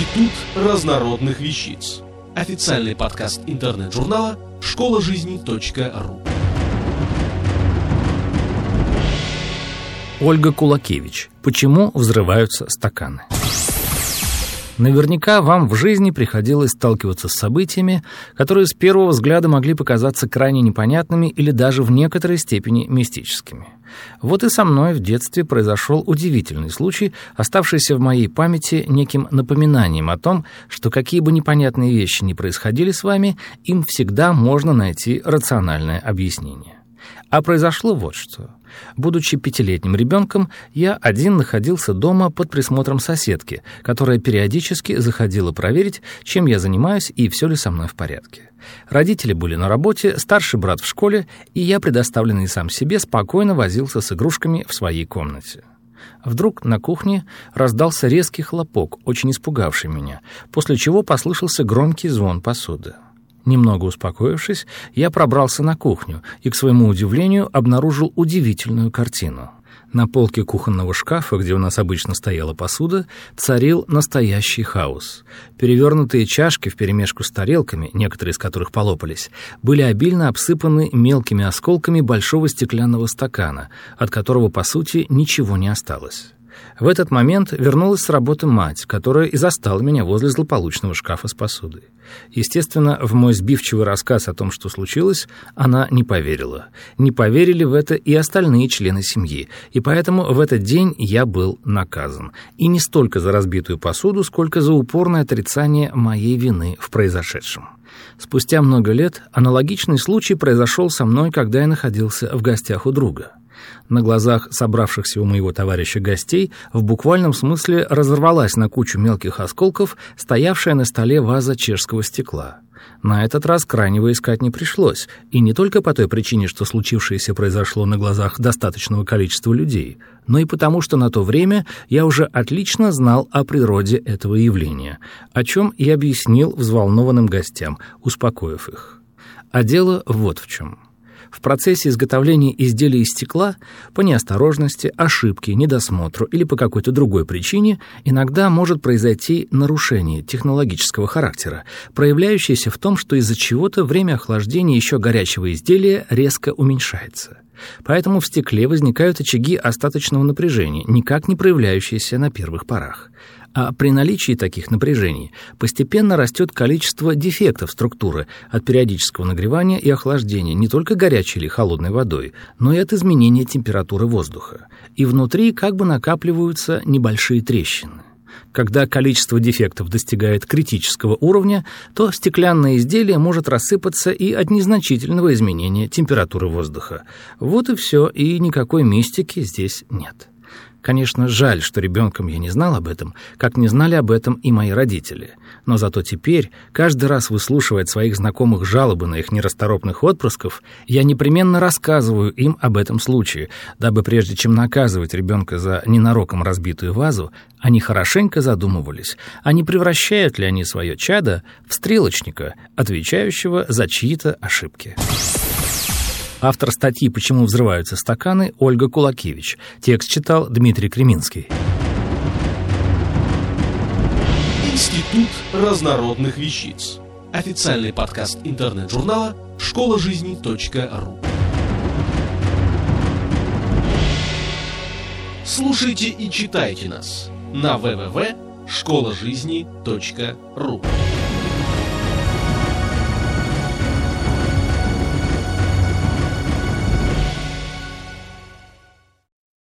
Институт разнородных вещиц. Официальный подкаст интернет-журнала школа жизни.ру. Ольга Кулакевич. Почему взрываются стаканы? Наверняка вам в жизни приходилось сталкиваться с событиями, которые с первого взгляда могли показаться крайне непонятными или даже в некоторой степени мистическими. Вот и со мной в детстве произошел удивительный случай, оставшийся в моей памяти неким напоминанием о том, что какие бы непонятные вещи ни происходили с вами, им всегда можно найти рациональное объяснение. А произошло вот что. Будучи пятилетним ребенком, я один находился дома под присмотром соседки, которая периодически заходила проверить, чем я занимаюсь и все ли со мной в порядке. Родители были на работе, старший брат в школе, и я, предоставленный сам себе, спокойно возился с игрушками в своей комнате. Вдруг на кухне раздался резкий хлопок, очень испугавший меня, после чего послышался громкий звон посуды. Немного успокоившись, я пробрался на кухню и, к своему удивлению, обнаружил удивительную картину. На полке кухонного шкафа, где у нас обычно стояла посуда, царил настоящий хаос. Перевернутые чашки вперемешку с тарелками, некоторые из которых полопались, были обильно обсыпаны мелкими осколками большого стеклянного стакана, от которого, по сути, ничего не осталось. В этот момент вернулась с работы мать, которая и застала меня возле злополучного шкафа с посудой. Естественно, в мой сбивчивый рассказ о том, что случилось, она не поверила. Не поверили в это и остальные члены семьи, и поэтому в этот день я был наказан. И не столько за разбитую посуду, сколько за упорное отрицание моей вины в произошедшем. Спустя много лет аналогичный случай произошел со мной, когда я находился в гостях у друга. На глазах собравшихся у моего товарища гостей в буквальном смысле разорвалась на кучу мелких осколков стоявшая на столе ваза чешского стекла. На этот раз крайнего искать не пришлось, и не только по той причине, что случившееся произошло на глазах достаточного количества людей, но и потому, что на то время я уже отлично знал о природе этого явления, о чем и объяснил взволнованным гостям, успокоив их. А дело вот в чем. В процессе изготовления изделия из стекла по неосторожности, ошибке, недосмотру или по какой-то другой причине иногда может произойти нарушение технологического характера, проявляющееся в том, что из-за чего-то время охлаждения еще горячего изделия резко уменьшается. Поэтому в стекле возникают очаги остаточного напряжения, никак не проявляющиеся на первых порах. А при наличии таких напряжений постепенно растет количество дефектов структуры от периодического нагревания и охлаждения не только горячей или холодной водой, но и от изменения температуры воздуха. И внутри как бы накапливаются небольшие трещины. Когда количество дефектов достигает критического уровня, то стеклянное изделие может рассыпаться и от незначительного изменения температуры воздуха. Вот и все, и никакой мистики здесь нет. Конечно, жаль, что ребенком я не знал об этом, как не знали об этом и мои родители. Но зато теперь, каждый раз выслушивая от своих знакомых жалобы на их нерасторопных отпрысков, я непременно рассказываю им об этом случае, дабы прежде чем наказывать ребенка за ненароком разбитую вазу, они хорошенько задумывались, а не превращают ли они свое чадо в стрелочника, отвечающего за чьи-то ошибки. Автор статьи «Почему взрываются стаканы» Ольга Кулакевич. Текст читал Дмитрий Креминский. Институт разнородных вещиц. Официальный подкаст интернет-журнала школа жизни.ру. Слушайте и читайте нас на www.школажизни.ру.